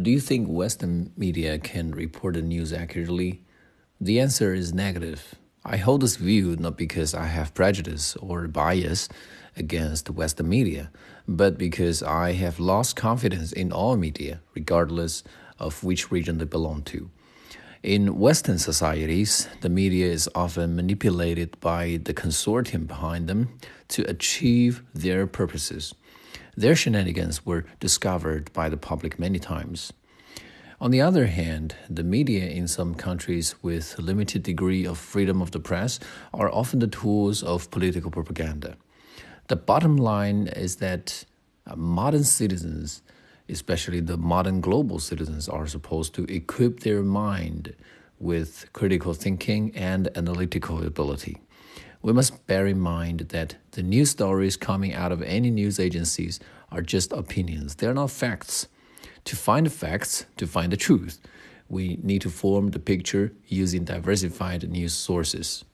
Do you think Western media can report the news accurately? The answer is negative. I hold this view not because I have prejudice or bias against Western media, but because I have lost confidence in all media, regardless of which region they belong to. In Western societies, the media is often manipulated by the consortium behind them to achieve their purposes. Their shenanigans were discovered by the public many times. On the other hand, the media in some countries with a limited degree of freedom of the press are often the tools of political propaganda. The bottom line is that uh, modern citizens, especially the modern global citizens, are supposed to equip their mind with critical thinking and analytical ability we must bear in mind that the news stories coming out of any news agencies are just opinions. They're not facts. To find the facts, to find the truth, we need to form the picture using diversified news sources.